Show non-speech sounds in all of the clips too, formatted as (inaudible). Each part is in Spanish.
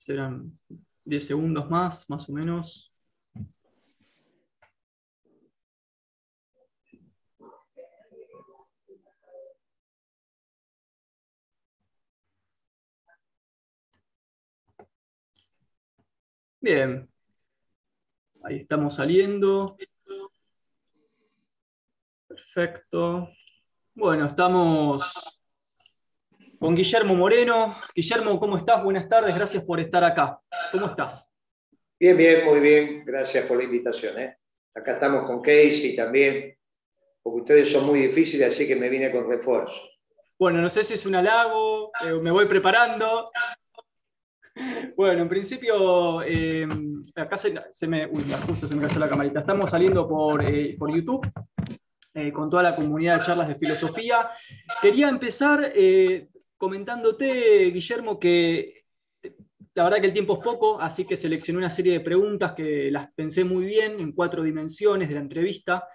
serán 10 segundos más, más o menos. Bien, ahí estamos saliendo. Perfecto. Bueno, estamos con Guillermo Moreno. Guillermo, ¿cómo estás? Buenas tardes, gracias por estar acá. ¿Cómo estás? Bien, bien, muy bien. Gracias por la invitación. ¿eh? Acá estamos con Casey también, porque ustedes son muy difíciles, así que me vine con refuerzo. Bueno, no sé si es un halago, eh, me voy preparando. Bueno, en principio, eh, acá se, me. Uy, justo se me cayó la camarita. Estamos saliendo por, eh, por YouTube. con toda la comunidad de charlas de filosofía. Quería empezar comentándote, Guillermo, que la verdad que el tiempo es poco, así que seleccioné una serie de preguntas que las pensé muy bien en cuatro dimensiones de la entrevista.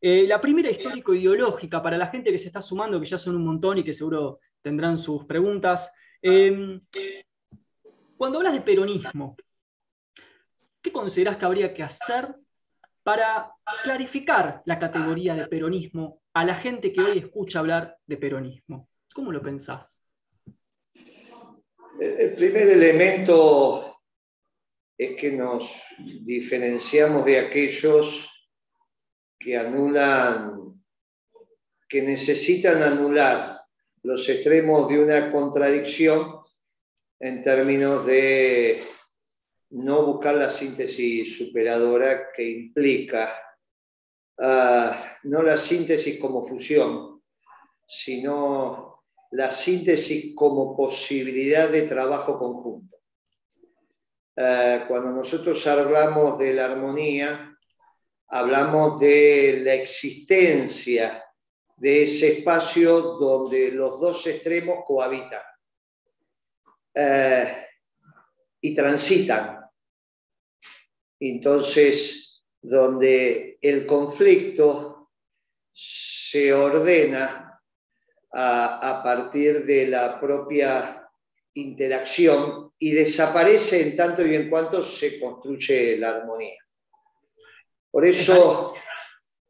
Eh, la primera histórico-ideológica, para la gente que se está sumando, que ya son un montón y que seguro tendrán sus preguntas. Em, cuando hablas de peronismo, ¿qué consideras que habría que hacer para clarificar la categoría de peronismo a la gente que hoy escucha hablar de peronismo? ¿Cómo lo pensás? El primer elemento es que nos diferenciamos de aquellos que anulan, que necesitan anular los extremos de una contradicción en términos de no buscar la síntesis superadora que implica ah, no la síntesis como fusión, sino la síntesis como posibilidad de trabajo conjunto. Eh, cuando nosotros hablamos de la armonía, hablamos de la existencia de ese espacio donde los dos extremos cohabitan eh, y transitan. Entonces, donde el conflicto se ordena a, partir de la propia interacción y desaparece en tanto y en cuanto se construye la armonía. Por eso,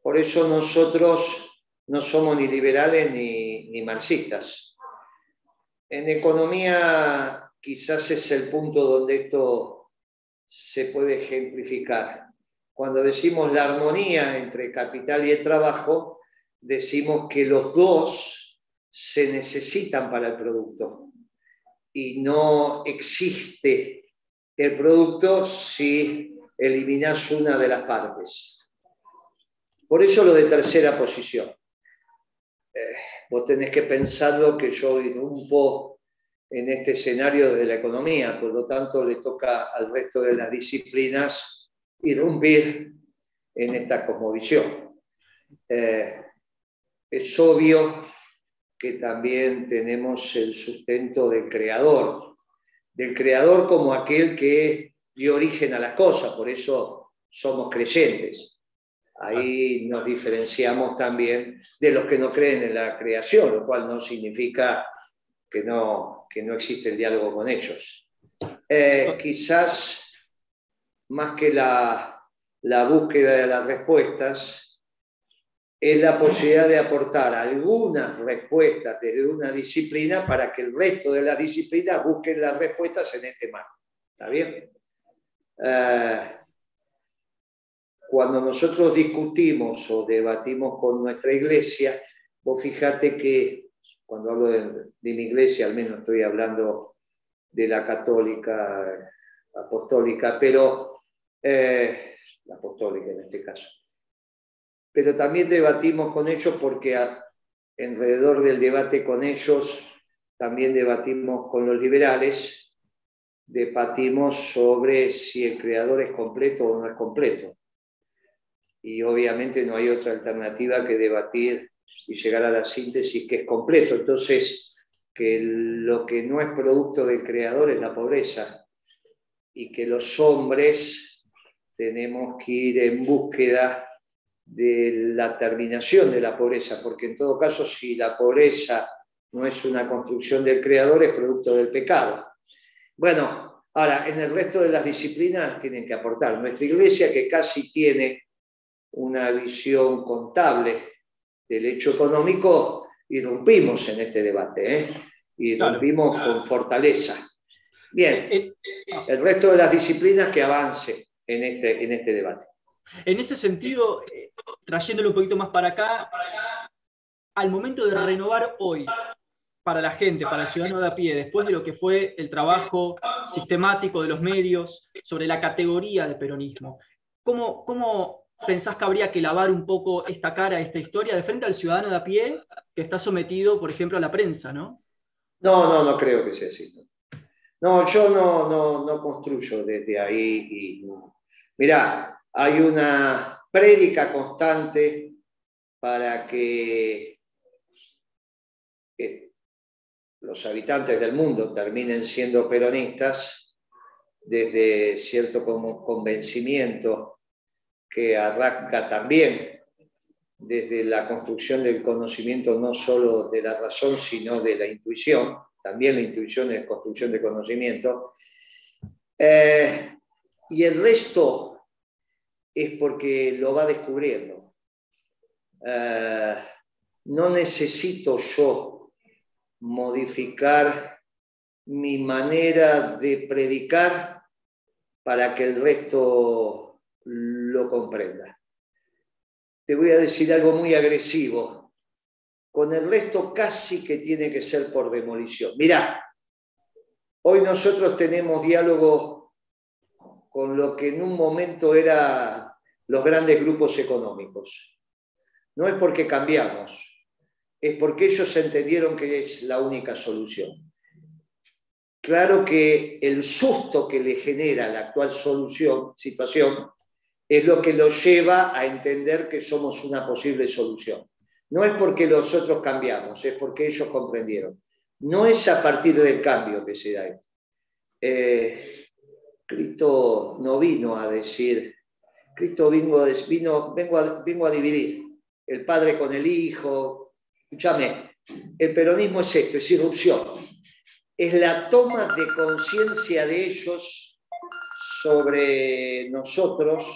por eso nosotros no somos ni liberales ni, ni marxistas. En economía quizás es el punto donde esto se puede ejemplificar. Cuando decimos la armonía entre capital y el trabajo, decimos que los dos se necesitan para el producto y no existe el producto si eliminas una de las partes. Por eso lo de tercera posición. Eh, vos tenés que pensarlo que yo irrumpo en este escenario de la economía, por lo tanto le toca al resto de las disciplinas irrumpir en esta cosmovisión. Eh, es obvio que también tenemos el sustento del creador, del creador como aquel que dio origen a las cosas, por eso somos creyentes. Ahí nos diferenciamos también de los que no creen en la creación, lo cual no significa que no, que no existe el diálogo con ellos. Eh, quizás más que la, la búsqueda de las respuestas, es la posibilidad de aportar algunas respuestas desde una disciplina para que el resto de las disciplinas busquen las respuestas en este marco. ¿Está bien? Eh, cuando nosotros discutimos o debatimos con nuestra iglesia, vos fíjate que cuando hablo de, mi iglesia, al menos estoy hablando de la católica, apostólica, pero eh, la apostólica en este caso pero también debatimos con ellos porque alrededor del debate con ellos también debatimos con los liberales, debatimos sobre si el creador es completo o no es completo. Y obviamente no hay otra alternativa que debatir y llegar a la síntesis que es completo. Entonces, que lo que no es producto del creador es la pobreza y que los hombres tenemos que ir en búsqueda de la terminación de la pobreza, porque en todo caso, si la pobreza no es una construcción del creador, es producto del pecado. Bueno, Ahora, en el resto de las disciplinas tienen que aportar. Nuestra iglesia, que casi tiene una visión contable del hecho económico, irrumpimos en este debate, ¿eh? irrumpimos con fortaleza. Bien, eh, eh, el resto de las disciplinas que avance en este, en este debate. En ese sentido, eh, trayéndolo un poquito más para acá, al momento de renovar hoy para la gente, para el ciudadano de a pie, después de lo que fue el trabajo sistemático de los medios sobre la categoría de peronismo, ¿cómo, cómo pensás que habría que lavar un poco esta cara, esta historia, de frente al ciudadano de a pie que está sometido, por ejemplo, a la prensa, ¿no? No, no, no creo que sea así. No, yo no, no, no construyo desde ahí. Y, mirá, hay una prédica constante para que los habitantes del mundo terminen siendo peronistas desde cierto convencimiento que arranca también desde la construcción del conocimiento no solo de la razón, sino de la intuición. También la intuición es construcción de conocimiento. Eh, y el resto es porque lo va descubriendo. Eh, no necesito yo modificar mi manera de predicar para que el resto lo comprenda. Te voy a decir algo muy agresivo. Con el resto casi que tiene que ser por demolición. Mirá, hoy nosotros tenemos diálogo con lo que en un momento eran los grandes grupos económicos. No es porque cambiamos, es porque ellos entendieron que es la única solución. Claro que el susto que le genera la actual solución, situación es lo que los lleva a entender que somos una posible solución. No es porque nosotros cambiamos, es porque ellos comprendieron. No es a partir del cambio que se da esto. Eh, Cristo no vino a decir, Cristo vino, a, vino, vengo, a, a dividir el Padre con el Hijo. Escúchame, el peronismo es esto, es irrupción. Es la toma de conciencia de ellos sobre nosotros.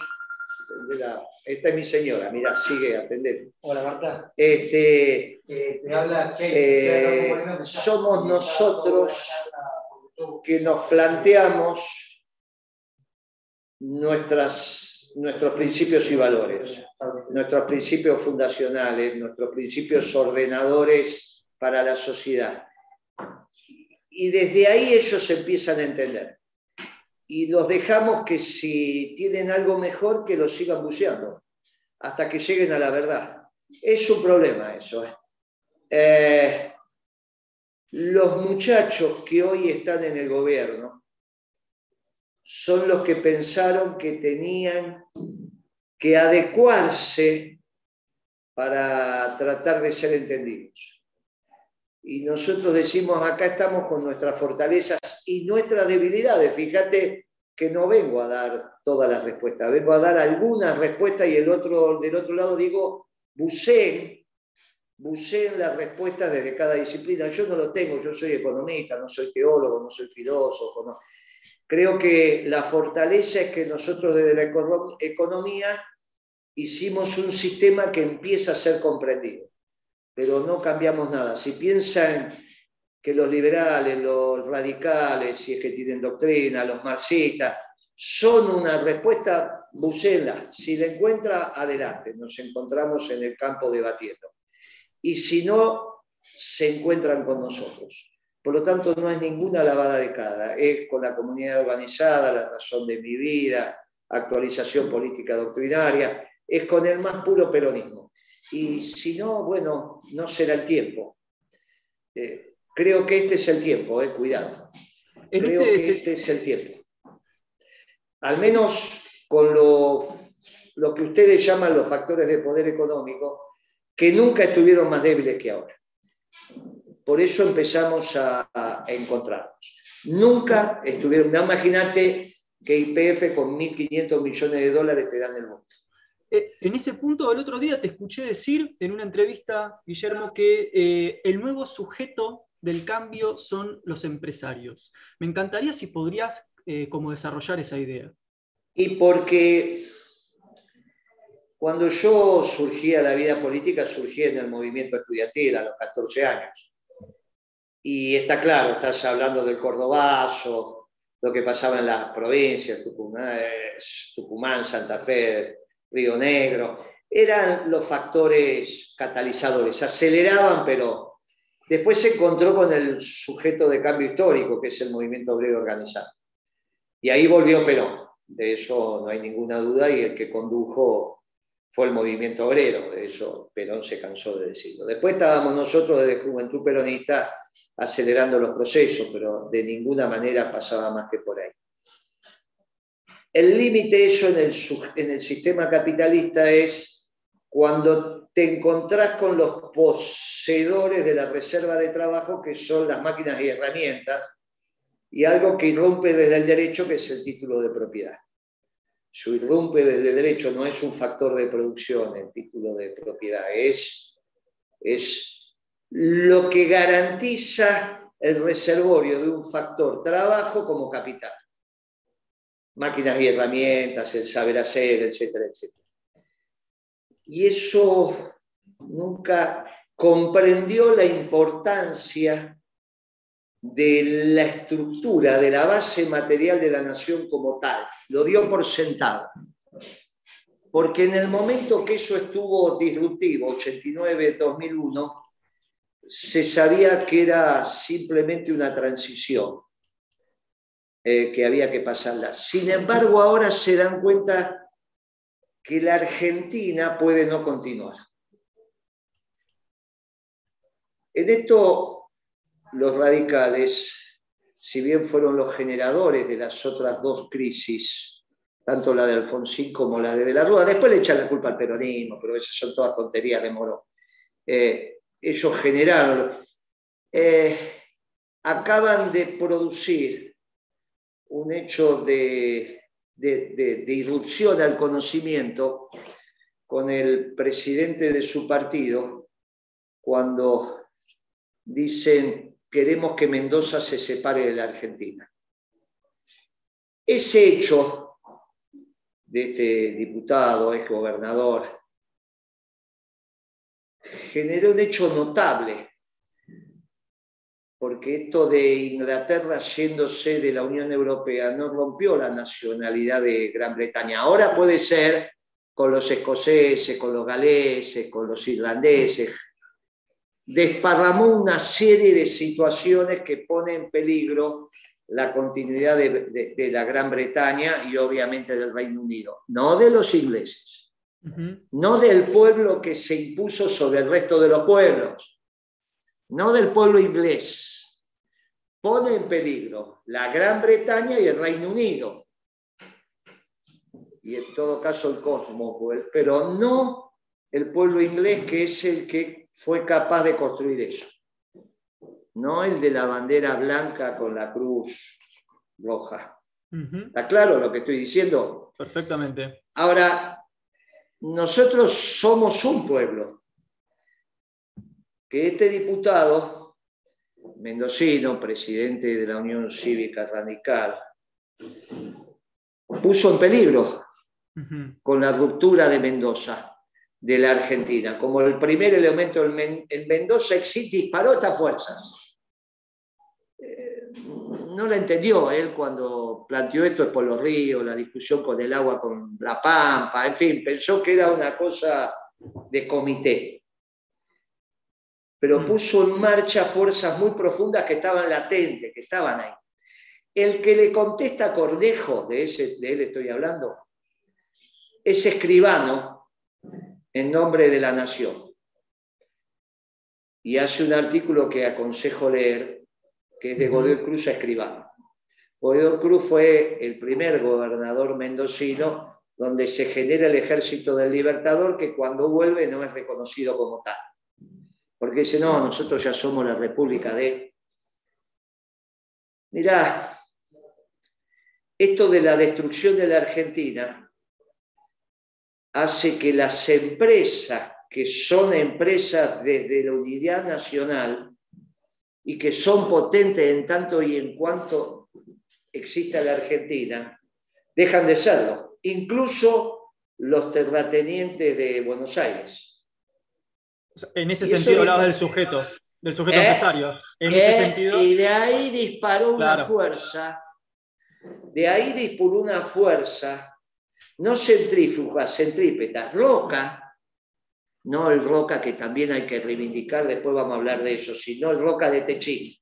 Esta es mi señora, mira, sigue atender. Hola Marta. Este, eh, te habla eh, somos nosotros que nos planteamos nuestras, nuestros principios y valores, nuestros principios fundacionales, nuestros principios ordenadores para la sociedad. Y desde ahí ellos empiezan a entender. Y los dejamos que si tienen algo mejor, que lo sigan buceando, hasta que lleguen a la verdad. Es un problema eso. ¿eh? Eh, los muchachos que hoy están en el gobierno, son los que pensaron que tenían que adecuarse para tratar de ser entendidos. Y nosotros decimos, acá estamos con nuestras fortalezas y nuestras debilidades. Fíjate que no vengo a dar todas las respuestas, vengo a dar algunas respuestas y el otro, del otro lado digo, buceen, buceen las respuestas desde cada disciplina. Yo no lo tengo, yo soy economista, no soy teólogo, no soy filósofo. Creo que la fortaleza es que nosotros desde la economía hicimos un sistema que empieza a ser comprendido, pero no cambiamos nada. Si piensan que los liberales, los radicales, si es que tienen doctrina, los marxistas, son una respuesta, bucela. Si la encuentra, adelante, nos encontramos en el campo debatiendo. Y si no, se encuentran con nosotros. Por lo tanto, no es ninguna lavada de cara, es con la comunidad organizada, la razón de mi vida, actualización política doctrinaria, es con el más puro peronismo. Y si no, bueno, no será el tiempo. Eh, creo que este es el tiempo, eh, cuidado. Creo que este es el tiempo. Al menos con lo, lo que ustedes llaman los factores de poder económico, que nunca estuvieron más débiles que ahora. Por eso empezamos a, encontrarnos. Nunca estuvieron, imagínate que IPF con 1.500 millones de dólares te dan el voto. Eh, en ese punto, el otro día te escuché decir en una entrevista, Guillermo, que eh, el nuevo sujeto del cambio son los empresarios. Me encantaría si podrías eh, como desarrollar esa idea? Y porque cuando yo surgía a la vida política, surgía en el movimiento estudiantil a los 14 años. Y está claro, estás hablando del Cordobazo, lo que pasaba en las provincias, Tucumán, Tucumán, Santa Fe, Río Negro, eran los factores catalizadores, aceleraban, pero después se encontró con el sujeto de cambio histórico, que es el movimiento obrero organizado. Y ahí volvió Perón, de eso no hay ninguna duda, y el que condujo fue el movimiento obrero, eso Perón se cansó de decirlo. Después estábamos nosotros desde Juventud Peronista acelerando los procesos, pero de ninguna manera pasaba más que por ahí. El límite eso en el, en el sistema capitalista es cuando te encontrás con los poseedores de la reserva de trabajo, que son las máquinas y herramientas, y algo que irrumpe desde el derecho, que es el título de propiedad su irrumpe desde derecho no es un factor de producción, el título de propiedad, es, es lo que garantiza el reservorio de un factor trabajo como capital. Máquinas y herramientas, el saber hacer, etcétera, etcétera. Y eso nunca comprendió la importancia de la estructura, de la base material de la nación como tal. Lo dio por sentado. Porque en el momento que eso estuvo disruptivo, 89-2001, se sabía que era simplemente una transición, eh, que había que pasarla. Sin embargo, ahora se dan cuenta que la Argentina puede no continuar. En esto los radicales, si bien fueron los generadores de las otras dos crisis, tanto la de Alfonsín como la de De la Rúa, después le echan la culpa al peronismo, pero esas son todas tonterías de Moro. Eh, ellos generaron, eh, acaban de producir un hecho de, de irrupción al conocimiento con el presidente de su partido cuando dicen queremos que Mendoza se separe de la Argentina. Ese hecho de este diputado, ex gobernador, generó un hecho notable, porque esto de Inglaterra yéndose de la Unión Europea no rompió la nacionalidad de Gran Bretaña. Ahora puede ser con los escoceses, con los galeses, con los irlandeses, desparramó una serie de situaciones que ponen en peligro la continuidad de, la Gran Bretaña y obviamente del Reino Unido, no de los ingleses, no del pueblo que se impuso sobre el resto de los pueblos, no del pueblo inglés. Pone en peligro la Gran Bretaña y el Reino Unido, y en todo caso el cosmos, pero no el pueblo inglés que es el que fue capaz de construir eso. No el de la bandera blanca con la cruz roja. ¿Está claro lo que estoy diciendo? Perfectamente. Ahora, nosotros somos un pueblo. Que este diputado, mendocino, presidente de la Unión Cívica Radical, puso en peligro con la ruptura de Mendoza de la Argentina. Como el primer elemento en Mendoza existe disparó estas fuerzas. Eh, no la entendió él cuando planteó esto es por los ríos, la discusión con el agua, con la pampa, en fin, pensó que era una cosa de comité. Pero mm. puso en marcha fuerzas muy profundas que estaban latentes, que estaban ahí. El que le contesta a Cordejo, de, ese, de él estoy hablando, es escribano en nombre de la nación. Y hace un artículo que aconsejo leer, que es de Godoy Cruz a Escribano. Godoy Cruz fue el primer gobernador mendocino donde se genera el ejército del libertador que cuando vuelve no es reconocido como tal. Porque dice, no, nosotros ya somos la república de... Mirá, esto de la destrucción de la Argentina hace que las empresas que son empresas desde la unidad nacional y que son potentes en tanto y en cuanto exista la Argentina, dejan de serlo. Incluso los terratenientes de Buenos Aires. En ese sentido hablabas del sujeto, del sujeto ¿Eh? necesario. En ese ¿Eh? sentido. Y de ahí disparó una fuerza, de ahí disparó una fuerza, no centrífuga, centrípeta, roca, no el roca que también hay que reivindicar, después vamos a hablar de eso, sino el roca de Techín.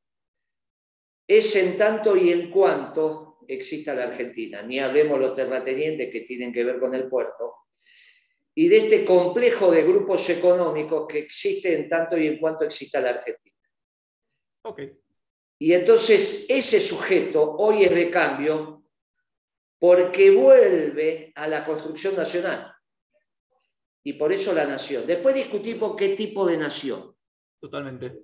Es en tanto y en cuanto exista la Argentina, ni hablemos los terratenientes que tienen que ver con el puerto, y de este complejo de grupos económicos que existe en tanto y en cuanto exista la Argentina. Okay. Y entonces ese sujeto hoy es de cambio porque vuelve a la construcción nacional. Y por eso la nación. Después discutimos qué tipo de nación. Totalmente.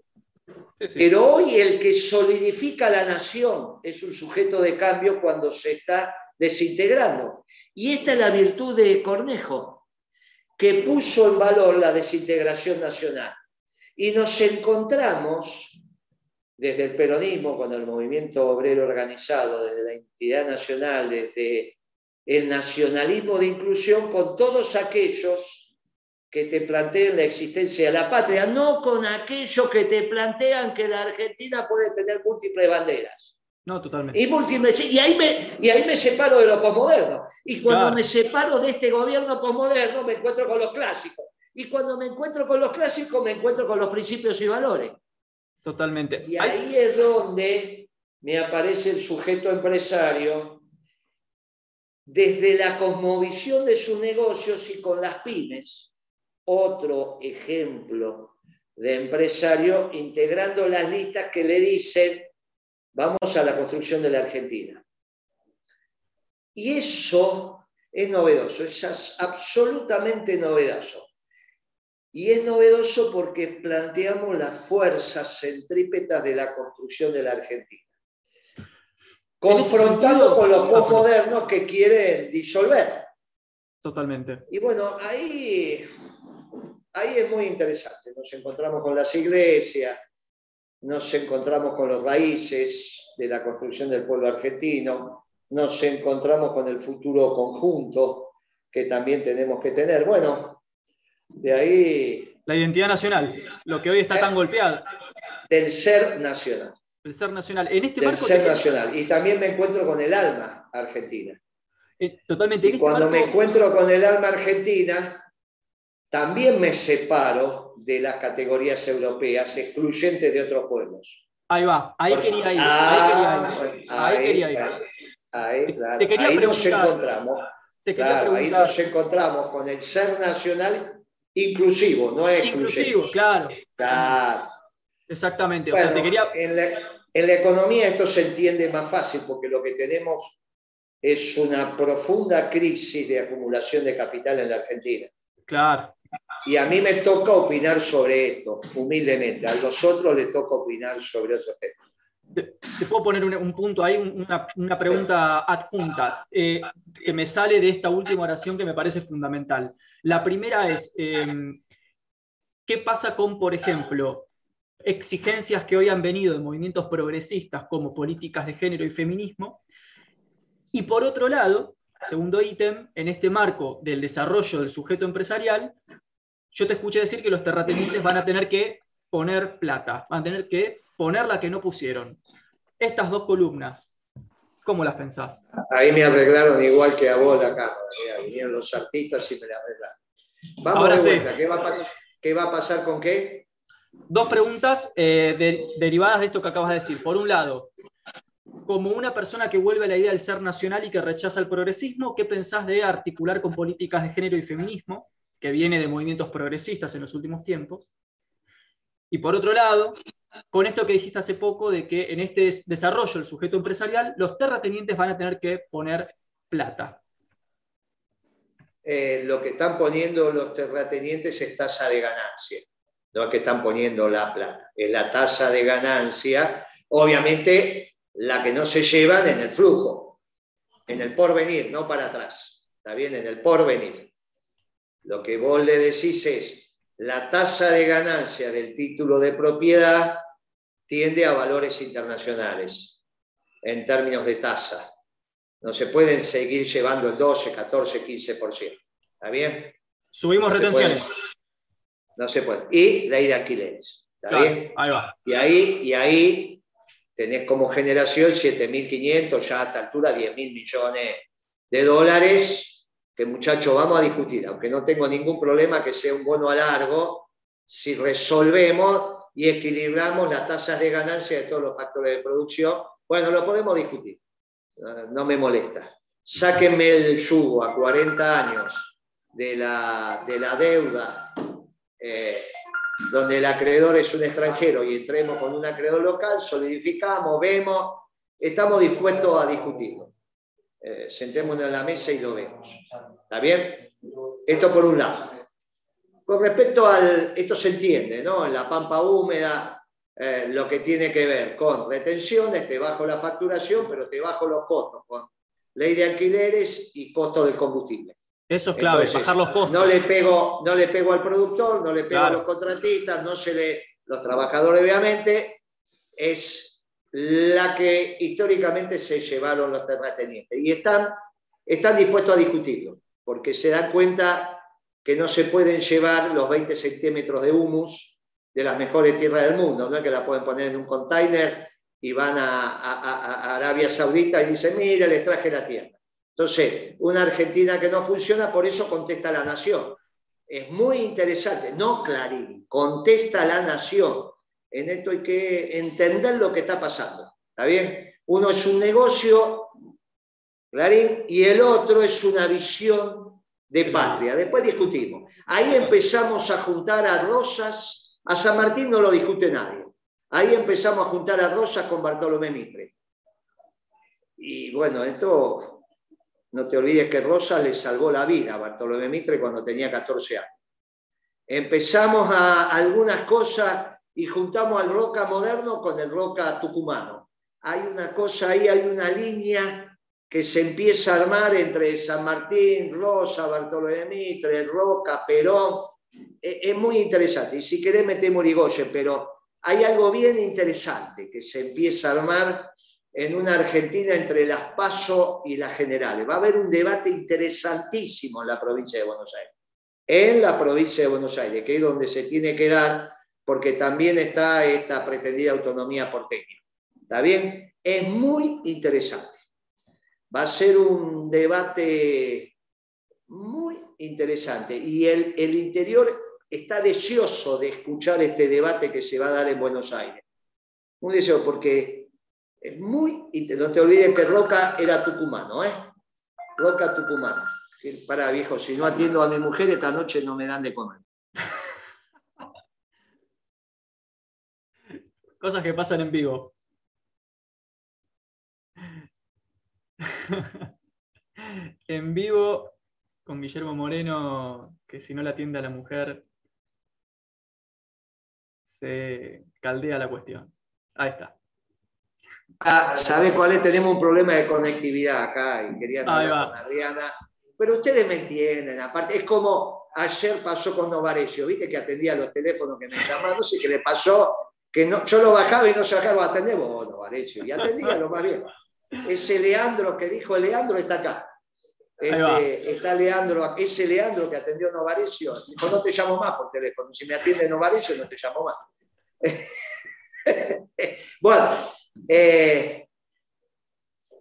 Pero hoy el que solidifica la nación es un sujeto de cambio cuando se está desintegrando. Y esta es la virtud de Cornejo que puso en valor la desintegración nacional. Y nos encontramos desde el peronismo, con el movimiento obrero organizado, desde la entidad nacional, desde el nacionalismo de inclusión, con todos aquellos que te plantean la existencia de la patria, no con aquellos que te plantean que la Argentina puede tener múltiples banderas. No, totalmente. Y, y, ahí me, y ahí me separo de lo posmoderno. Y cuando me separo de este gobierno posmoderno, me encuentro con los clásicos. Y cuando me encuentro con los clásicos, me encuentro con los principios y valores. Totalmente. Y ahí es donde me aparece el sujeto empresario desde la cosmovisión de sus negocios y con las pymes. Otro ejemplo de empresario integrando las listas que le dicen Vamos a la construcción de la Argentina. Y eso es novedoso, es absolutamente novedoso. Y es novedoso porque planteamos las fuerzas centrípetas de la construcción de la Argentina. Confrontando con los postmodernos que quieren disolver. Totalmente. Y bueno, ahí, ahí es muy interesante. Nos encontramos con las iglesias, nos encontramos con los raíces de la construcción del pueblo argentino, nos encontramos con el futuro conjunto que también tenemos que tener. Bueno, de ahí... La identidad nacional, lo que hoy está tan golpeado. Del ser nacional. El ser nacional. En este del ser nacional. Y también me encuentro con el alma argentina. Eh, totalmente. Y este cuando me encuentro con el alma argentina, también me separo de las categorías europeas excluyentes de otros pueblos. Ahí va, ahí quería ir. ahí quería ir. Ahí, ahí nos encontramos. claro, ahí nos encontramos con el ser nacional inclusivo, no es Inclusivo, claro. Claro. Exactamente. en, la, en la economía esto se entiende más fácil porque lo que tenemos es una profunda crisis de acumulación de capital en la Argentina. Claro. Y a mí me toca opinar sobre esto, humildemente. A los otros les toca opinar sobre otros temas. Se puedo poner un, punto ahí, una, pregunta adjunta, eh, que me sale de esta última oración que me parece fundamental. La primera es, em, ¿qué pasa con, por ejemplo, exigencias que hoy han venido de movimientos progresistas como políticas de género y feminismo? Y por otro lado, segundo ítem, en este marco del desarrollo del sujeto empresarial, yo te escuché decir que los terratenientes van a tener que poner plata, van a tener que poner la que no pusieron. Estas dos columnas, ¿cómo las pensás? Ahí me arreglaron igual que a vos la cámara, vinieron los artistas y me la arreglaron. Vamos de vuelta, ¿Qué, va a pasar, con qué? Dos preguntas eh, derivadas de esto que acabas de decir. Por un lado, como una persona que vuelve a la idea del ser nacional y que rechaza el progresismo, ¿qué pensás de articular con políticas de género y feminismo? que viene de movimientos progresistas en los últimos tiempos. Y por otro lado, con esto que dijiste hace poco de que en este desarrollo del sujeto empresarial, los terratenientes van a tener que poner plata. Eh, lo que están poniendo los terratenientes es tasa de ganancia, no es que están poniendo la plata, es la tasa de ganancia, obviamente la que no se llevan en el flujo, en el porvenir, no para atrás, está bien, en el porvenir. Lo que vos le decís es, la tasa de ganancia del título de propiedad tiende a valores internacionales. en términos de tasa. No se pueden seguir llevando el 12, 14, 15%. ¿Está bien? Subimos retenciones. no se puede. Y ley de alquileres. ¿Está bien? Ahí va. Y ahí, y ahí tenés como generación 7.500, ya a esta altura 10.000 millones de dólares, que muchachos vamos a discutir, aunque no tengo ningún problema que sea un bono a largo, si resolvemos y equilibramos las tasas de ganancia de todos los factores de producción, bueno, lo podemos discutir, no me molesta. Sáquenme el yugo a 40 años de la, de la deuda, eh, donde el acreedor es un extranjero y entremos con un acreedor local, solidificamos, vemos, estamos dispuestos a discutirlo. Eh, sentémonos en la mesa y lo vemos. ¿Está bien? Esto por un lado. Con respecto al, esto se entiende, ¿no? En la pampa húmeda, eh, lo que tiene que ver con retenciones, te bajo la facturación, pero te bajo los costos, con ley de alquileres y costo del combustible. Eso es clave, bajar los costos. No le, pego, no le pego al productor, no le pego a los contratistas, no se le. Los trabajadores, obviamente, es la que históricamente se llevaron los terratenientes. Y están, están dispuestos a discutirlo, porque se dan cuenta que no se pueden llevar los 20 centímetros de humus de las mejores tierras del mundo, no que la pueden poner en un container y van a, Arabia Saudita y dicen, mira, les traje la tierra. Entonces, una Argentina que no funciona, por eso contesta la nación. Es muy interesante, no Clarín, contesta la nación. En esto hay que entender lo que está pasando. ¿Está bien? Uno es un negocio, Clarín, y el otro es una visión de patria. Después discutimos. Ahí empezamos a juntar a Rosas, a San Martín no lo discute nadie. Ahí empezamos a juntar a Rosas con Bartolomé Mitre. Y bueno, esto, no te olvides que Rosas le salvó la vida a Bartolomé Mitre cuando tenía 14 años. Empezamos a algunas cosas y juntamos al Roca moderno con el Roca tucumano. Hay una cosa ahí, hay una línea que se empieza a armar entre San Martín, Rosa, Bartolomé Mitre, Roca, Perón. E, es muy interesante. Y si querés metemos Irigoyen, pero hay algo bien interesante que se empieza a armar en una Argentina entre las PASO y las generales. Va a haber un debate interesantísimo en la provincia de Buenos Aires. En la provincia de Buenos Aires, que es donde se tiene que dar, porque también está esta pretendida autonomía porteña. ¿Está bien? Es muy interesante. Va a ser un debate muy interesante y el, el interior está deseoso de escuchar este debate que se va a dar en Buenos Aires. Un deseo porque es muy... No te olvides que Roca era tucumano, ¿eh? Roca tucumano. Para viejo, si no atiendo a mi mujer, esta noche no me dan de comer. Cosas que pasan en vivo. (laughs) en vivo con Guillermo Moreno, que si no la atiende a la mujer, se caldea la cuestión. Ahí está. Ah, ¿Sabes cuál es? Tenemos un problema de conectividad acá y quería hablar con Adriana. Pero ustedes me entienden, aparte, es como ayer pasó con Novarecio, viste que atendía los teléfonos que me llamaban, no sé qué le pasó, que no, yo lo bajaba y no se bajaba, atendé vos, Novarecio, y atendía lo más bien ese Leandro que dijo Leandro está acá. Este, está Leandro, ese Leandro que atendió Novarecio, dijo, no te llamo más por teléfono, si me atiende Novarecio no te llamo más. (laughs) bueno, eh,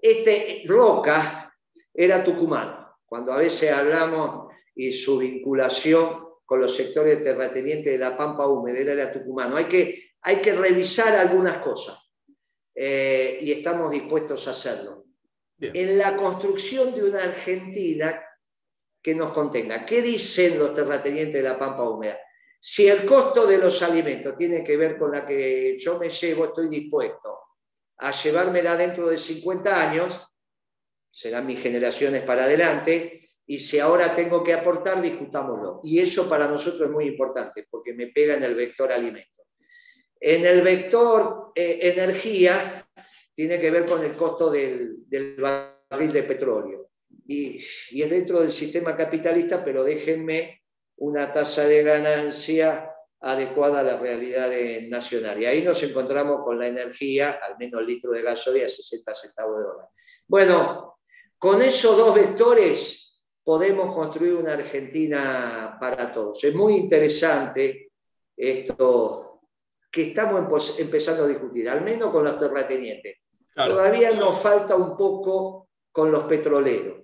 este Roca era tucumano, cuando a veces hablamos y su vinculación con los sectores terratenientes de la Pampa Húmeda, era tucumano. Hay que, hay que revisar algunas cosas. Eh, y estamos dispuestos a hacerlo. En la construcción de una Argentina que nos contenga. ¿Qué dicen los terratenientes de la Pampa Húmeda? Si el costo de los alimentos tiene que ver con la que yo me llevo, estoy dispuesto a llevármela dentro de 50 años, serán mis generaciones para adelante, y si ahora tengo que aportar, discutámoslo. Y eso para nosotros es muy importante, porque me pega en el vector alimento. En el vector eh, energía tiene que ver con el costo del, barril de petróleo. Y, es dentro del sistema capitalista, pero déjenme una tasa de ganancia adecuada a la realidad nacional. Y ahí nos encontramos con la energía, al menos el litro de gasolina, a 60 centavos de dólar. Bueno, con esos dos vectores podemos construir una Argentina para todos. Es muy interesante esto que estamos empezando a discutir, al menos con los terratenientes. Todavía nos falta un poco con los petroleros.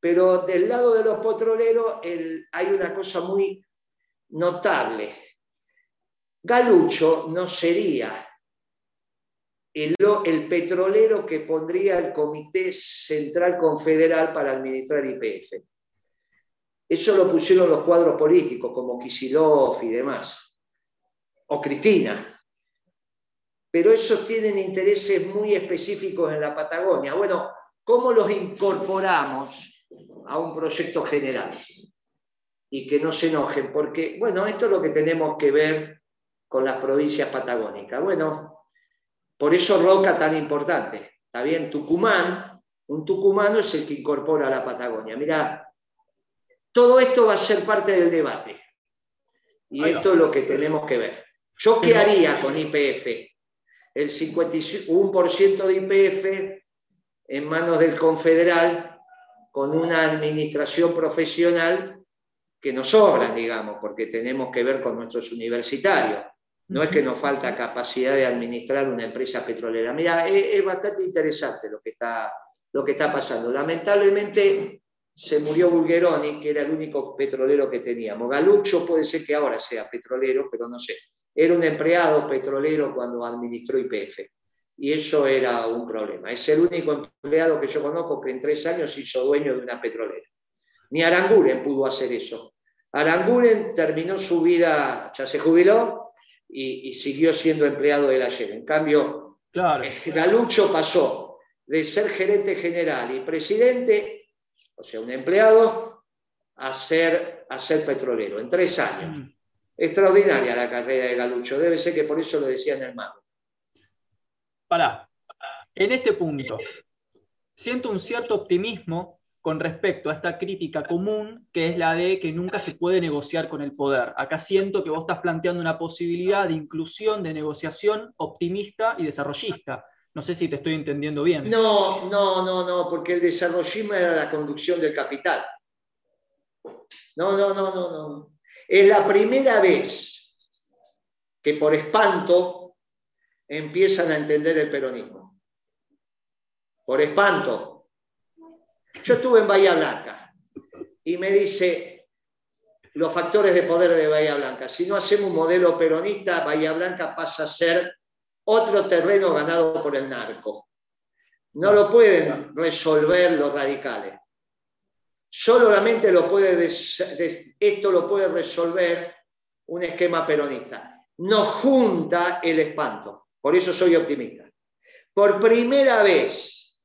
Pero del lado de los petroleros hay una cosa muy notable. Galucho no sería el, el, petrolero que pondría el Comité Central Confederal para administrar IPF. Eso lo pusieron los cuadros políticos, como Kisilov y demás, o Cristina. Pero esos tienen intereses muy específicos en la Patagonia. Bueno, ¿cómo los incorporamos a un proyecto general? Y que no se enojen, porque, bueno, esto es lo que tenemos que ver con las provincias patagónicas. Bueno, por eso Roca tan importante. Está bien, Tucumán, un tucumano es el que incorpora a la Patagonia. Mira, todo esto va a ser parte del debate. Y esto es lo que tenemos que ver. ¿Yo qué haría con IPF? El 51% de IPF en manos del confederal con una administración profesional que nos sobran, digamos, porque tenemos que ver con nuestros universitarios. No es que nos falta capacidad de administrar una empresa petrolera. Mira, es, bastante interesante lo que, está, lo que está pasando. Lamentablemente, se murió Bulgeroni, que era el único petrolero que teníamos. Galucho puede ser que ahora sea petrolero, pero no sé. Era un empleado petrolero cuando administró IPF. Y eso era un problema. Es el único empleado que yo conozco que en tres años hizo dueño de una petrolera. Ni Aranguren pudo hacer eso. Aranguren terminó su vida, ya se jubiló y, siguió siendo empleado de la ayer. En cambio, claro. Eh, Galucho pasó de ser gerente general y presidente o sea, un empleado a ser, a ser petrolero en tres años. Extraordinaria la carrera de Galucho, debe ser que por eso lo decía en el mago. Pará, en este punto, siento un cierto optimismo con respecto a esta crítica común, que es la de que nunca se puede negociar con el poder. Acá siento que vos estás planteando una posibilidad de inclusión, de negociación optimista y desarrollista. No sé si te estoy entendiendo bien. No, no, no, no, porque el desarrollismo era la conducción del capital. No, no, no, no, no. Es la primera vez que por espanto empiezan a entender el peronismo. Por espanto. Yo estuve en Bahía Blanca y me dice los factores de poder de Bahía Blanca. Si no hacemos un modelo peronista, Bahía Blanca pasa a ser otro terreno ganado por el narco. No lo pueden resolver los radicales. Solamente lo puede, esto lo puede resolver un esquema peronista. Nos junta el espanto. Por eso soy optimista. Por primera vez,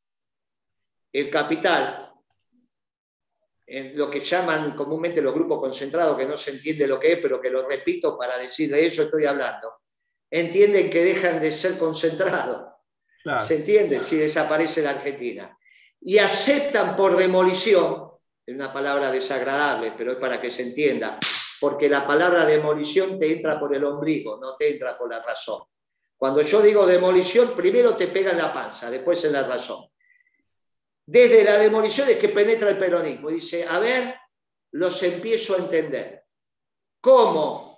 el capital, en lo que llaman comúnmente los grupos concentrados, que no se entiende lo que es, pero que lo repito para decir de eso estoy hablando, entienden que dejan de ser concentrados. ¿Se entiende? Si desaparece la Argentina. Y aceptan por demolición, es una palabra desagradable, pero es para que se entienda, porque la palabra demolición te entra por el ombligo, no te entra por la razón. Cuando yo digo demolición, primero te pega en la panza, después en la razón. Desde la demolición es que penetra el peronismo. Dice, a ver, los empiezo a entender. ¿Cómo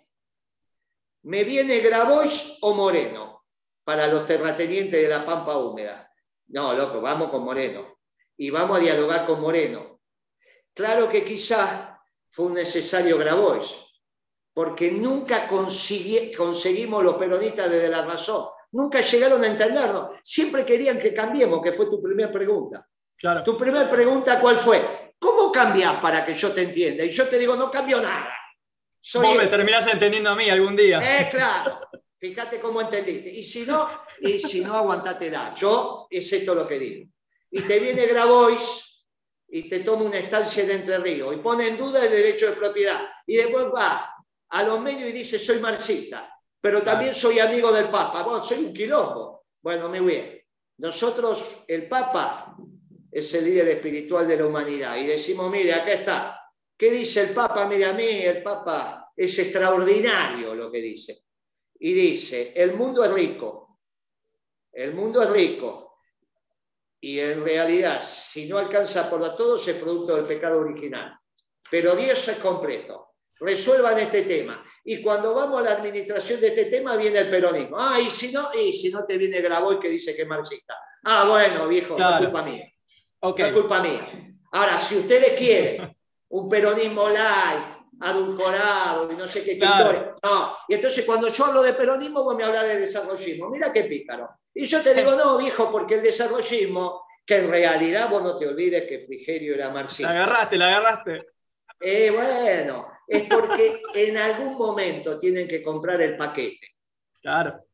¿Me viene Grabois o Moreno para los terratenientes de la Pampa Húmeda? No, loco, vamos con Moreno. Y vamos a dialogar con Moreno. Claro que quizás fue un necesario Grabois, porque nunca conseguimos los peronistas desde la razón. Nunca llegaron a entendernos. Siempre querían que cambiemos, que fue tu primera pregunta. Claro. Tu primera pregunta, ¿cuál fue? ¿Cómo cambias para que yo te entienda? Y yo te digo, no cambio nada. Vos me terminás entendiendo a mí algún día. Eh, claro. Fíjate cómo entendiste. Y si no, y si no, aguantatela. Yo es esto lo que digo. Y te viene Grabois y te toma una estancia de Entre Ríos y pone en duda el derecho de propiedad. Y después va a los medios y dice, soy marxista, pero también soy amigo del Papa. Vos soy un quilombo. Bueno, muy bien. Nosotros, el Papa es el líder espiritual de la humanidad. Y decimos, mire, acá está. ¿Qué dice el Papa? Mire, a mí el Papa es extraordinario lo que dice. Y dice, el mundo es rico, el mundo es rico. Y en realidad, si no alcanza por a todos, es producto del pecado original. Pero Dios es completo. Resuelvan este tema. Y cuando vamos a la administración de este tema, viene el peronismo. Ah, y si no, y si no te viene Graboy que dice que es marxista. Ah, bueno, viejo, no es culpa mía. No es culpa mía. Ahora, si ustedes quieren un peronismo light, adulcorado y no sé qué claro. No, y entonces cuando yo hablo de peronismo, vos me hablas de desarrollismo. Mira qué pícaro. Y yo te digo, no, viejo, porque el desarrollismo, que en realidad vos no te olvides que Frigerio era marxista. La agarraste, la agarraste. Eh, bueno, es porque (laughs) en algún momento tienen que comprar el paquete. Claro.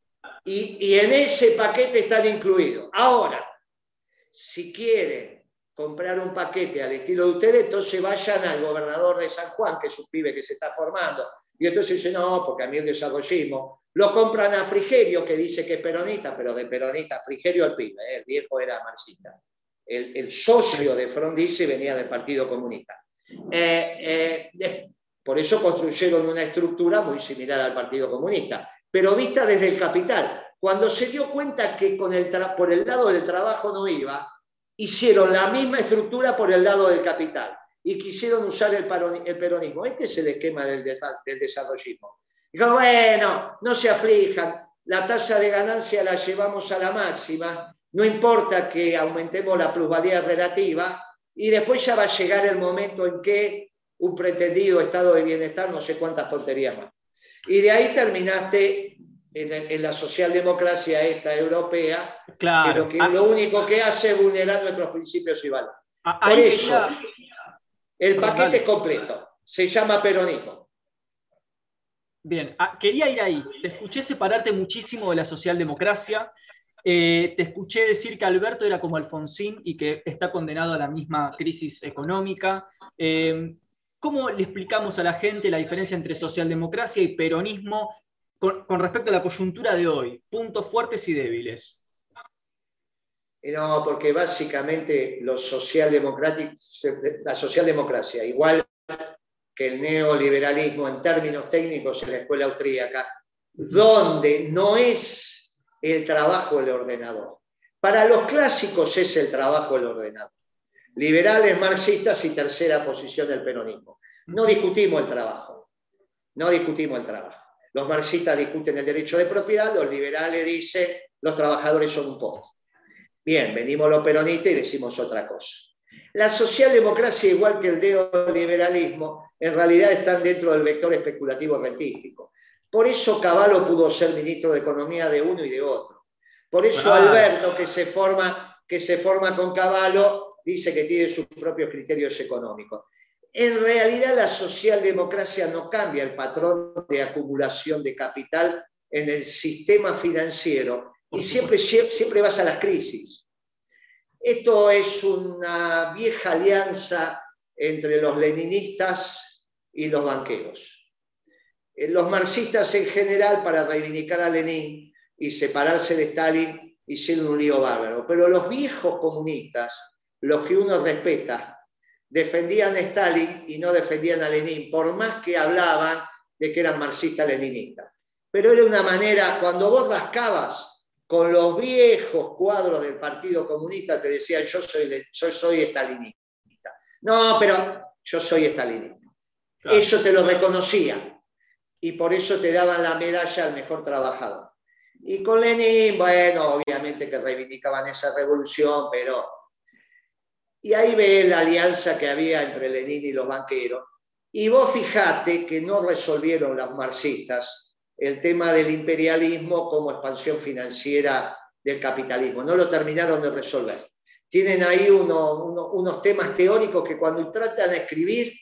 Y, y en ese paquete están incluidos. Ahora, si quieren comprar un paquete al estilo de ustedes, entonces vayan al gobernador de San Juan, que es un pibe que se está formando. Y entonces dicen, no, porque a mí el desarrollismo. Lo compran a Frigerio, que dice que es peronista, pero de peronista, Frigerio el pibe, ¿eh? el viejo era marxista. El, socio de Frondizi venía del Partido Comunista. Eh, eh, por eso construyeron una estructura muy similar al Partido Comunista, pero vista desde el capital. Cuando se dio cuenta que con el por el lado del trabajo no iba, hicieron la misma estructura por el lado del capital y quisieron usar el, peronismo. Este es el esquema del, del desarrollismo. Dijo, bueno, no se aflijan, la tasa de ganancia la llevamos a la máxima, no importa que aumentemos la plusvalía relativa y después ya va a llegar el momento en que un pretendido estado de bienestar, no sé cuántas tonterías más. Y de ahí terminaste en, la socialdemocracia esta europea, claro. que ah. lo único que hace es vulnerar nuestros principios y valores. Ah, Por eso, el paquete es completo, se llama peronismo. Bien, ah, quería ir ahí. Te escuché separarte muchísimo de la socialdemocracia. Eh, te escuché decir que Alberto era como Alfonsín y que está condenado a la misma crisis económica. Eh, ¿Cómo le explicamos a la gente la diferencia entre socialdemocracia y peronismo con, respecto a la coyuntura de hoy, puntos fuertes y débiles. No, porque básicamente los la socialdemocracia, igual que el neoliberalismo en términos técnicos en la escuela austríaca, donde no es el trabajo el ordenador. Para los clásicos es el trabajo el ordenador. Liberales, marxistas y tercera posición del peronismo. No discutimos el trabajo. No discutimos el trabajo. Los marxistas discuten el derecho de propiedad, los liberales dicen los trabajadores son un poco. Bien, venimos los peronistas y decimos otra cosa. La socialdemocracia, igual que el neoliberalismo, en realidad están dentro del vector especulativo rentístico. Por eso Caballo pudo ser ministro de Economía de uno y de otro. Por eso Alberto, que se forma, que se forma con Caballo, dice que tiene sus propios criterios económicos. En realidad la socialdemocracia no cambia el patrón de acumulación de capital en el sistema financiero y siempre, siempre vas a las crisis. Esto es una vieja alianza entre los leninistas y los banqueros. Eh, los marxistas en general, para reivindicar a Lenin y separarse de Stalin, hicieron un lío bárbaro. Pero los viejos comunistas, los que uno respeta, defendían a Stalin y no defendían a Lenin, por más que hablaban de que eran marxistas-leninistas. Pero era una manera, cuando vos rascabas con los viejos cuadros del Partido Comunista, te decían, yo soy, yo soy estalinista. No, pero yo soy estalinista. Eso te lo reconocía y por eso te daban la medalla al mejor trabajador. Y con Lenin, bueno, obviamente que reivindicaban esa revolución, pero y ahí ve la alianza que había entre Lenin y los banqueros. Y vos fijate que no resolvieron los marxistas el tema del imperialismo como expansión financiera del capitalismo. No lo terminaron de resolver. Tienen ahí unos temas teóricos que cuando tratan de escribir,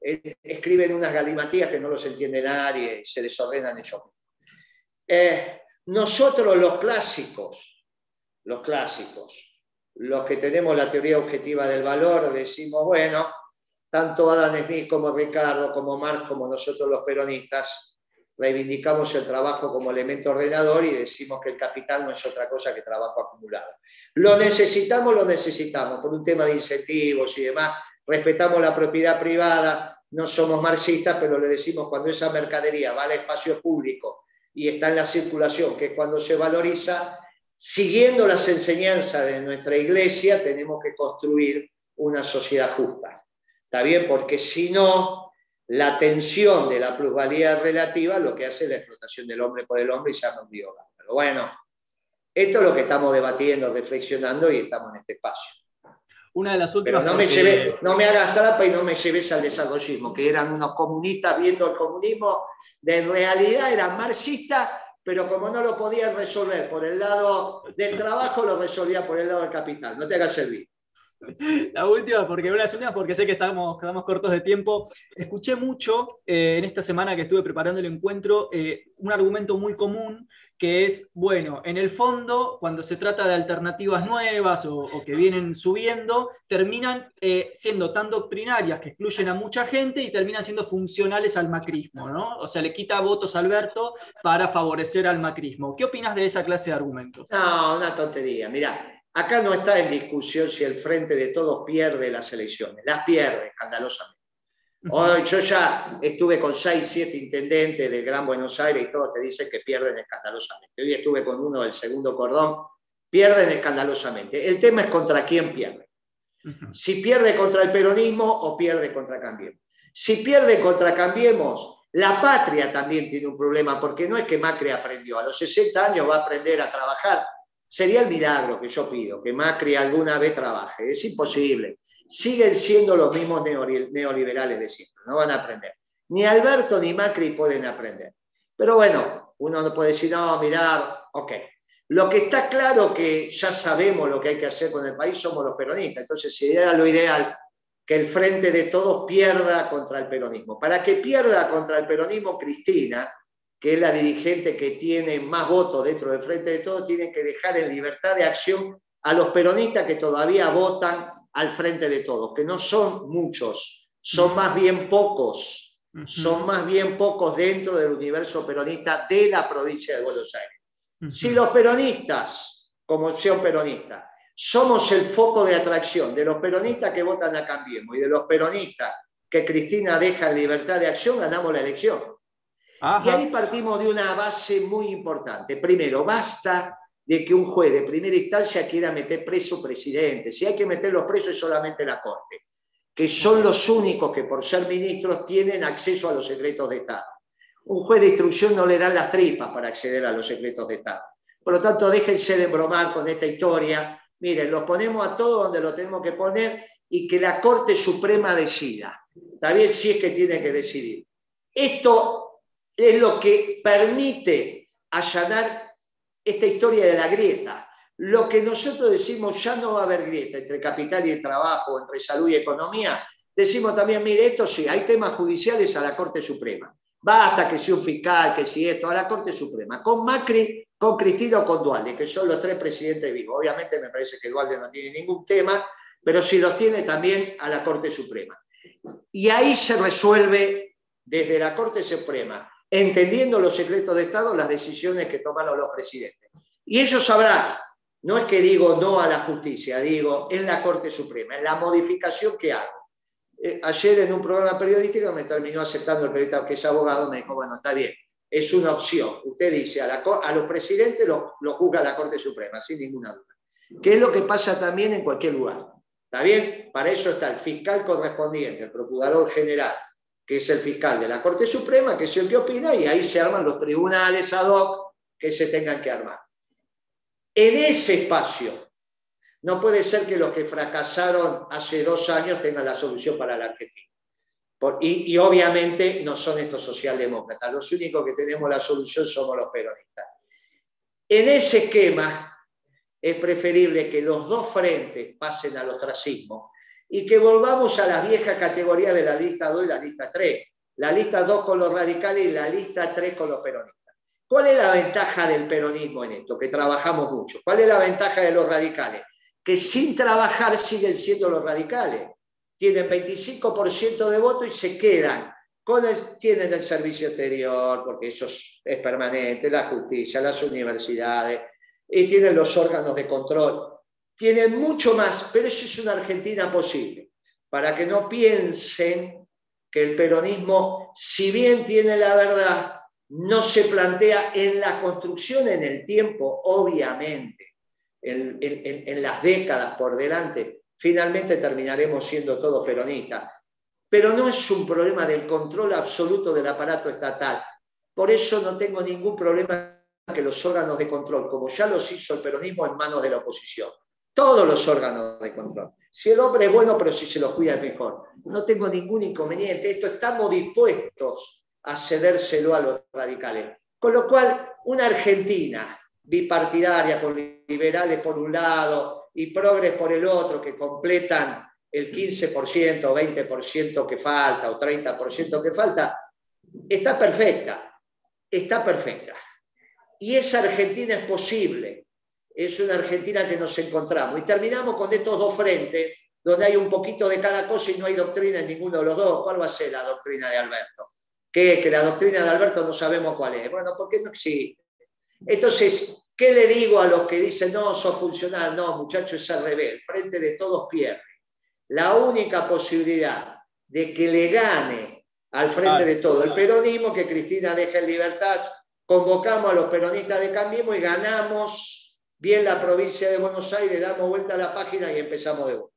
eh, escriben unas galimatías que no los entiende nadie se desordenan ellos. Eh, nosotros los clásicos, los clásicos, los que tenemos la teoría objetiva del valor decimos, bueno, tanto Adam Smith como Ricardo, como Marx, como nosotros los peronistas, reivindicamos el trabajo como elemento ordenador y decimos que el capital no es otra cosa que trabajo acumulado. Lo necesitamos, lo necesitamos, por un tema de incentivos y demás. Respetamos la propiedad privada, no somos marxistas, pero le decimos cuando esa mercadería va al espacio público y está en la circulación, que es cuando se valoriza, siguiendo las enseñanzas de nuestra iglesia, tenemos que construir una sociedad justa. ¿Está bien? Porque si no, la tensión de la plusvalía relativa lo que hace es la explotación del hombre por el hombre y se llama un Pero bueno, esto es lo que estamos debatiendo, reflexionando y estamos en este espacio. Una de las últimas. Pero no me, no me hagas trapa y no me lleves al desarrollismo, que eran unos comunistas viendo el comunismo, de realidad eran marxistas, pero como no lo podían resolver por el lado del trabajo, lo resolvía por el lado del capital. No te hagas servir. (laughs) La última, porque una de las últimas, porque sé que estamos, quedamos cortos de tiempo. Escuché mucho eh, en esta semana que estuve preparando el encuentro eh, un argumento muy común que es, bueno, en el fondo, cuando se trata de alternativas nuevas o, que vienen subiendo, terminan eh, siendo tan doctrinarias que excluyen a mucha gente y terminan siendo funcionales al macrismo, ¿no? O sea, le quita votos a Alberto para favorecer al macrismo. ¿Qué opinas de esa clase de argumentos? No, una tontería. Mira, Acá no está en discusión si el Frente de Todos pierde las elecciones, las pierde escandalosamente. Hoy yo ya estuve con seis, siete intendentes del Gran Buenos Aires y todos te dicen que pierden escandalosamente. Hoy estuve con uno del segundo cordón, pierden escandalosamente. El tema es contra quién pierde. Si pierde contra el peronismo o pierde contra Cambiemos. Si pierde contra Cambiemos, la patria también tiene un problema, porque no es que Macri aprendió, a los 60 años va a aprender a trabajar Sería el milagro que yo pido, que Macri alguna vez trabaje. Es imposible. Siguen siendo los mismos neoliberales de siempre, no van a aprender. Ni Alberto ni Macri pueden aprender. Pero bueno, uno no puede decir, no, mirar, ok. Lo que está claro que ya sabemos lo que hay que hacer con el país somos los peronistas. Entonces, sería lo ideal que el frente de todos pierda contra el peronismo. Para que pierda contra el peronismo, Cristina, que es la dirigente que tiene más votos dentro del Frente de Todos, tiene que dejar en libertad de acción a los peronistas que todavía votan al Frente de Todos, que no son muchos, son más bien pocos, son más bien pocos dentro del universo peronista de la provincia de Buenos Aires. Si los peronistas, como opción peronista, somos el foco de atracción de los peronistas que votan a Cambiemos y de los peronistas que Cristina deja en libertad de acción, ganamos la elección. Y ahí partimos de una base muy importante. Primero, basta de que un juez de primera instancia quiera meter preso presidente. Si hay que meter los presos es solamente la Corte, que son los únicos que por ser ministros tienen acceso a los secretos de Estado. Un juez de instrucción no le dan las tripas para acceder a los secretos de Estado. Por lo tanto, déjense de bromar con esta historia. Miren, los ponemos a todos donde lo tenemos que poner y que la Corte Suprema decida. Está bien si es que tiene que decidir. Esto es lo que permite allanar esta historia de la grieta. Lo que nosotros decimos ya no va a haber grieta entre capital y trabajo, entre salud y economía, decimos también, mire, esto sí, hay temas judiciales a la Corte Suprema. Basta que sea un fiscal, que si esto, a la Corte Suprema. Con Macri, con Cristina o con Dualde, que son los tres presidentes vivos. Obviamente me parece que Dualde no tiene ningún tema, pero si los tiene también a la Corte Suprema. Y ahí se resuelve desde la Corte Suprema entendiendo los secretos de Estado, las decisiones que tomaron los presidentes. Y ellos sabrán, no es que digo no a la justicia, digo en la Corte Suprema, en la modificación que hago. Eh, ayer en un programa periodístico me terminó aceptando el periodista que es abogado, me dijo, bueno, está bien, es una opción. Usted dice, a, a los presidentes lo, lo juzga la Corte Suprema, sin ninguna duda. ¿Qué es lo que pasa también en cualquier lugar? ¿Está bien? Para eso está el fiscal correspondiente, el procurador general, que es el fiscal de la Corte Suprema, que es el que opina, y ahí se arman los tribunales ad hoc que se tengan que armar. En ese espacio, no puede ser que los que fracasaron hace dos años tengan la solución para la Argentina. y, y, obviamente no son estos socialdemócratas, los únicos que tenemos la solución somos los peronistas. En ese esquema es preferible que los dos frentes pasen al ostracismo y que volvamos a las viejas categorías de la lista 2 y la lista 3. La lista 2 con los radicales y la lista 3 con los peronistas. ¿Cuál es la ventaja del peronismo en esto? Que trabajamos mucho. ¿Cuál es la ventaja de los radicales? Que sin trabajar siguen siendo los radicales. Tienen 25% de voto y se quedan. Con tienen el servicio exterior, porque eso es, es permanente, la justicia, las universidades, y tienen los órganos de control tienen mucho más, pero eso es una Argentina posible, para que no piensen que el peronismo, si bien tiene la verdad, no se plantea en la construcción en el tiempo, obviamente, en, las décadas por delante, finalmente terminaremos siendo todos peronistas. Pero no es un problema del control absoluto del aparato estatal. Por eso no tengo ningún problema que los órganos de control, como ya los hizo el peronismo en manos de la oposición. Todos los órganos de control. Si el hombre es bueno, pero si se lo cuida es mejor. No tengo ningún inconveniente. Esto estamos dispuestos a cedérselo a los radicales. Con lo cual, una Argentina bipartidaria con liberales por un lado y progres por el otro, que completan el 15% o 20% que falta o 30% que falta, está perfecta, está perfecta. Y esa Argentina es posible, es una Argentina que nos encontramos. Y terminamos con estos dos frentes, donde hay un poquito de cada cosa y no hay doctrina en ninguno de los dos. ¿Cuál va a ser la doctrina de Alberto? ¿Qué? Que la doctrina de Alberto no sabemos cuál es. Bueno, ¿por qué no existe? Entonces, ¿qué le digo a los que dicen, no, sos funcional? No, muchachos, es al revés. frente de todos pierde. La única posibilidad de que le gane al frente de todo el peronismo, que Cristina deje en libertad, convocamos a los peronistas de Cambiemos y ganamos bien la provincia de Buenos Aires, damos vuelta a la página y empezamos de vuelta.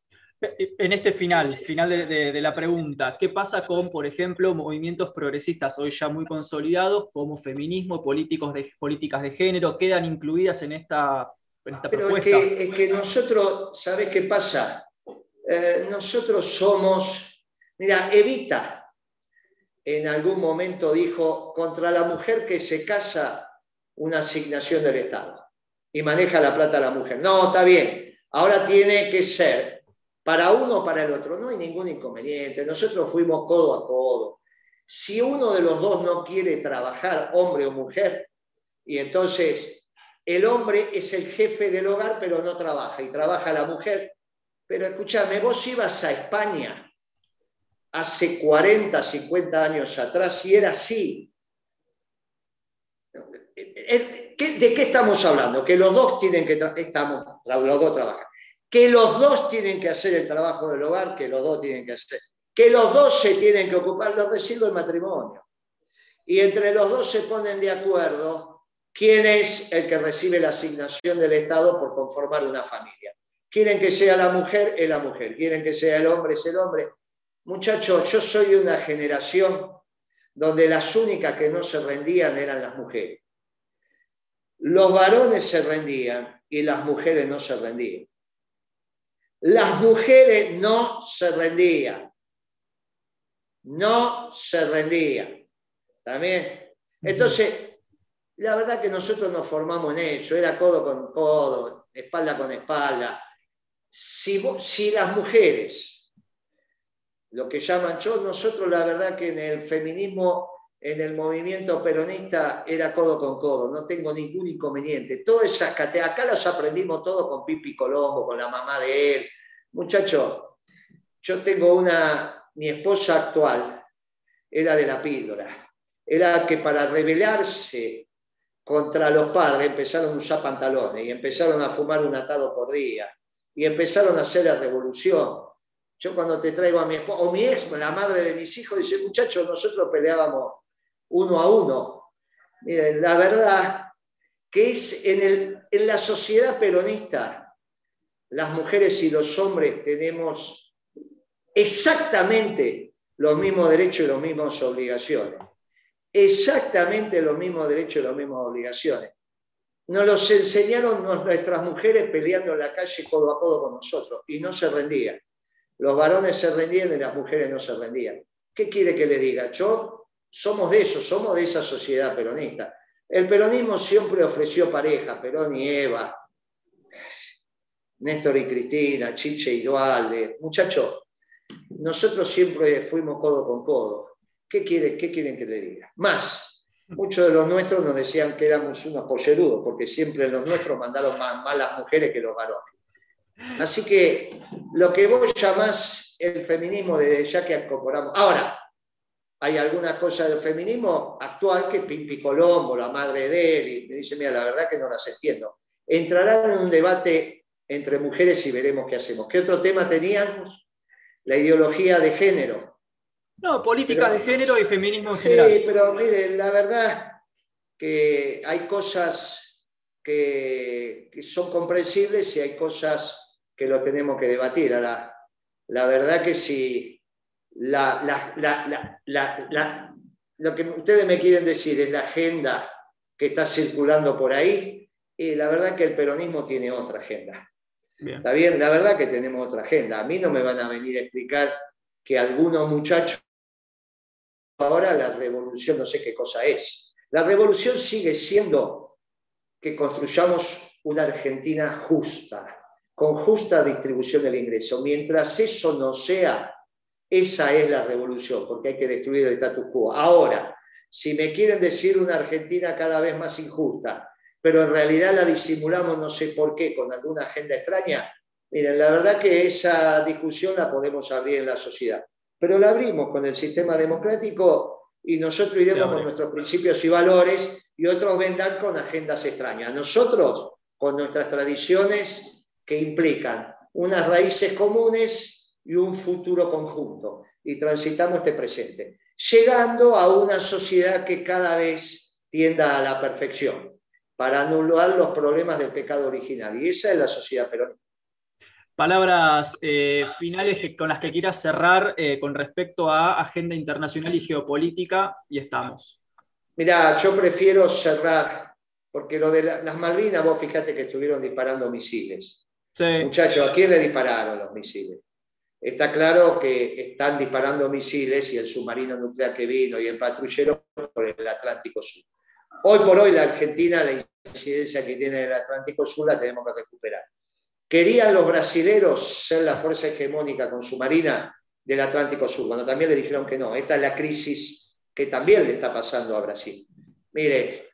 En este final, final de, la pregunta, ¿qué pasa con, por ejemplo, movimientos progresistas hoy ya muy consolidados, como feminismo, políticos de, políticas de género, quedan incluidas en esta, esta Pero Es que, es que nosotros, ¿sabes qué pasa? Eh, nosotros somos, mira, Evita en algún momento dijo, contra la mujer que se casa, una asignación del Estado y maneja la plata la mujer. No, está bien, ahora tiene que ser para uno o para el otro, no hay ningún inconveniente, nosotros fuimos codo a codo. Si uno de los dos no quiere trabajar, hombre o mujer, y entonces el hombre es el jefe del hogar, pero no trabaja, y trabaja la mujer, pero escúchame, vos ibas a España hace 40, 50 años atrás y era así. ¿De qué estamos hablando? Que los dos tienen que estamos los dos trabajan. Que los dos tienen que hacer el trabajo del hogar, que los dos tienen que hacer. Que los dos se tienen que ocupar, los residuos del matrimonio. Y entre los dos se ponen de acuerdo quién es el que recibe la asignación del Estado por conformar una familia. Quieren que sea la mujer, es la mujer. Quieren que sea el hombre, es el hombre. Muchachos, yo soy de una generación donde las únicas que no se rendían eran las mujeres. Los varones se rendían y las mujeres no se rendían. Las mujeres no se rendían. No se rendían. ¿También? Entonces, la verdad que nosotros nos formamos en eso, era codo con codo, espalda con espalda. Si, si las mujeres lo que llaman yo, nosotros la verdad que en el feminismo, en el movimiento peronista era codo con codo, no tengo ningún inconveniente. Todas esas categorías, acá las aprendimos todos con Pipi Colombo, con la mamá de él. Muchachos, yo tengo una, mi esposa actual era de la píldora, era que para rebelarse contra los padres empezaron a usar pantalones y empezaron a fumar un atado por día y empezaron a hacer la revolución yo cuando te traigo a mi esposa, o mi ex, la madre de mis hijos, dice, muchachos, nosotros peleábamos uno a uno. Miren, la verdad que es en, el, en la sociedad peronista, las mujeres y los hombres tenemos exactamente los mismos derechos y las mismas obligaciones. Exactamente los mismos derechos y las mismas obligaciones. Nos los enseñaron nuestras mujeres peleando en la calle codo a codo con nosotros y no se rendían. Los varones se rendían y las mujeres no se rendían. ¿Qué quiere que le diga? Yo somos de eso, somos de esa sociedad peronista. El peronismo siempre ofreció pareja, Perón y Eva, Néstor y Cristina, Chiche y Dualde. Muchachos, nosotros siempre fuimos codo con codo. ¿Qué, quiere, ¿Qué quieren que le diga? Más, muchos de los nuestros nos decían que éramos unos pollerudos, porque siempre los nuestros mandaron más, más las mujeres que los varones. Así que lo que vos llamás el feminismo desde ya que incorporamos. Ahora, hay algunas cosas del feminismo actual que Pimpi Colombo, la madre de él, y me dice, mira, la verdad que no las entiendo. Entrarán en un debate entre mujeres y veremos qué hacemos. ¿Qué otro tema teníamos? La ideología de género. No, políticas de género y feminismo en general. Sí, pero miren, la verdad que hay cosas que, son comprensibles y hay cosas que lo tenemos que debatir. Ahora, la verdad que si la, lo que ustedes me quieren decir es la agenda que está circulando por ahí, y la verdad que el peronismo tiene otra agenda. Está bien, la verdad que tenemos otra agenda. A mí no me van a venir a explicar que algunos muchachos ahora la revolución no sé qué cosa es. La revolución sigue siendo que construyamos una Argentina justa, con justa distribución del ingreso. Mientras eso no sea, esa es la revolución, porque hay que destruir el status quo. Ahora, si me quieren decir una Argentina cada vez más injusta, pero en realidad la disimulamos no sé por qué con alguna agenda extraña, miren, la verdad que esa discusión la podemos abrir en la sociedad, pero la abrimos con el sistema democrático y nosotros iremos con nuestros principios y valores y otros vendrán con agendas extrañas. Nosotros con nuestras tradiciones que implican unas raíces comunes y un futuro conjunto y transitamos este presente, llegando a una sociedad que cada vez tienda a la perfección para anular los problemas del pecado original. Y esa es la sociedad peronista. Palabras eh, finales con las que quieras cerrar eh, con respecto a agenda internacional y geopolítica, y estamos. Mira, yo prefiero cerrar, porque lo de las Malvinas, vos fíjate que estuvieron disparando misiles. Muchachos, ¿a quién le dispararon los misiles? Está claro que están disparando misiles y el submarino nuclear que vino y el patrullero por el Atlántico Sur. Hoy por hoy la Argentina, la incidencia que tiene el Atlántico Sur la tenemos que recuperar. ¿Querían los brasileros ser la fuerza hegemónica con su marina del Atlántico Sur? Cuando también le dijeron que no. Esta es la crisis que también le está pasando a Brasil. Mire,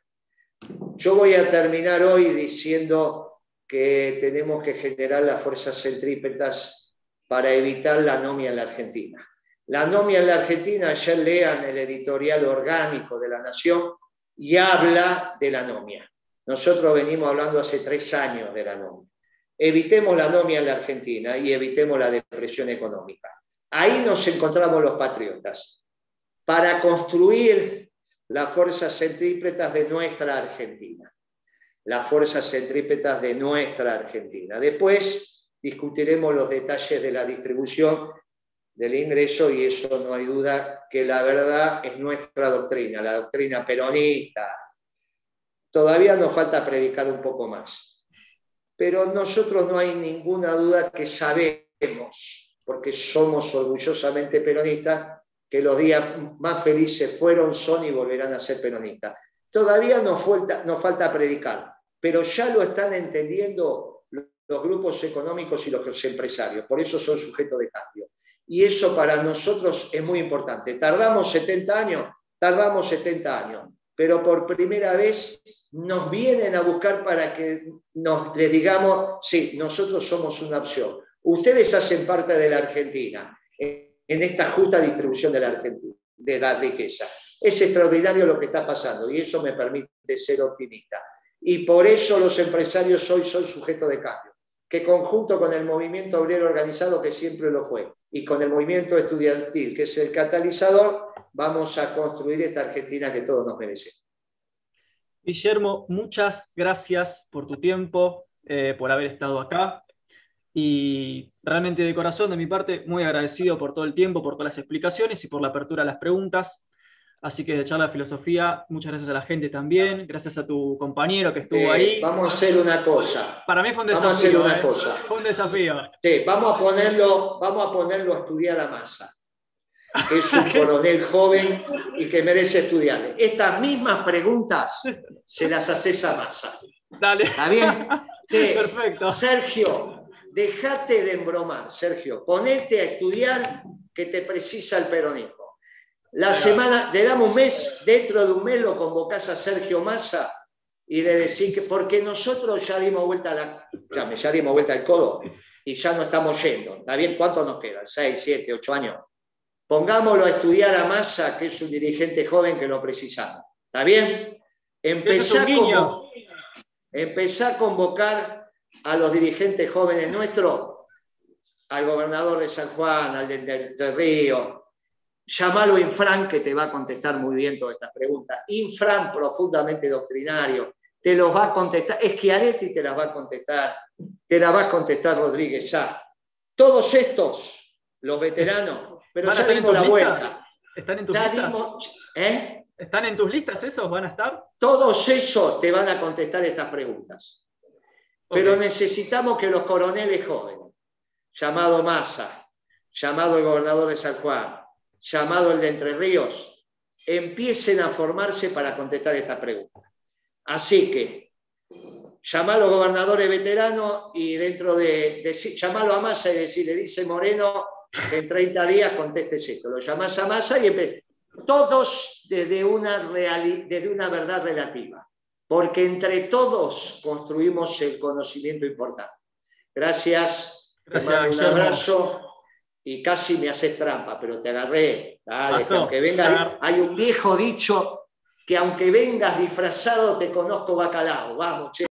yo voy a terminar hoy diciendo que tenemos que generar las fuerzas centrípetas para evitar la anomia en la Argentina. La anomia en la Argentina, ya lean el editorial orgánico de la Nación y habla de la anomia. Nosotros venimos hablando hace tres años de la anomia. Evitemos la anomia en la Argentina y evitemos la depresión económica. Ahí nos encontramos los patriotas para construir las fuerzas centrípetas de nuestra Argentina. Las fuerzas centrípetas de nuestra Argentina. Después discutiremos los detalles de la distribución del ingreso y eso no hay duda que la verdad es nuestra doctrina, la doctrina peronista, Todavía nos falta predicar un poco más. Pero nosotros no hay ninguna duda que sabemos, porque somos orgullosamente peronistas, que los días más felices fueron, son y volverán a ser peronistas. Todavía nos falta, nos falta predicar, pero ya lo están entendiendo los grupos económicos y los empresarios. Por eso son sujetos de cambio. Y eso para nosotros es muy importante. ¿Tardamos 70 años? Tardamos 70 años pero por primera vez nos vienen a buscar para que nos, les digamos, sí, nosotros somos una opción. Ustedes hacen parte de la Argentina, en esta justa distribución de la Argentina, de la riqueza. Es extraordinario lo que está pasando y eso me permite ser optimista. Y por eso los empresarios hoy son sujetos de cambio, que conjunto con el movimiento obrero organizado, que siempre lo fue, y con el movimiento estudiantil, que es el catalizador, vamos a construir esta Argentina que todos nos merecemos. Guillermo, muchas gracias por tu tiempo, eh, por haber estado acá. Y realmente de corazón, de mi parte, muy agradecido por todo el tiempo, por todas las explicaciones y por la apertura a las preguntas. Así que de charla de filosofía, muchas gracias a la gente también, gracias a tu compañero que estuvo eh, ahí. Vamos a hacer una cosa. Para mí fue un desafío. Vamos a hacer una ¿eh? cosa. Fue un desafío. Sí, vamos a ponerlo, vamos a ponerlo a estudiar a masa. Que es un (laughs) coronel joven y que merece estudiar. Estas mismas preguntas se las haces a masa. Dale. ¿Está bien? (laughs) Perfecto. Sergio, déjate de embromar, Sergio. Ponete a estudiar que te precisa el peronismo. La semana, le damos un mes, dentro de un mes lo convocás a Sergio Massa y le decís que, porque nosotros ya dimos vuelta la, ya, ya dimos vuelta al codo y ya no estamos yendo. ¿Está bien? ¿Cuánto nos quedan? ¿Seis, siete, ocho años? Pongámoslo a estudiar a Massa, que es un dirigente joven que lo precisamos. ¿Está bien? Empezá, a convocar a los dirigentes jóvenes nuestros, al gobernador de San Juan, al de, de Río, llamalo Infran, que te va a contestar muy bien todas estas preguntas. Infran, profundamente doctrinario, te los va a contestar. Schiaretti te las va a contestar, te la va a contestar Rodríguez ya. Todos estos, los veteranos, pero ya dimos la vuelta. ¿Están en tus listas? ¿eh? ¿Están en tus listas esos? ¿Van a estar? Todos esos te van a contestar estas preguntas. Pero necesitamos que los coroneles jóvenes, llamado Massa, llamado el gobernador de San Juan, llamado el de Entre Ríos, empiecen a formarse para contestar estas preguntas. Así que, llamalo a los gobernadores veteranos y dentro de, llamalo a Massa y decirle, dice Moreno, que en 30 días contestes esto. Lo llamás a Massa y todos desde una, desde una verdad relativa porque entre todos construimos el conocimiento importante. Gracias, Gracias un abrazo y casi me haces trampa, pero te agarré. Dale, aunque vengas, hay un viejo dicho que aunque vengas disfrazado te conozco bacalao. Vamos, che.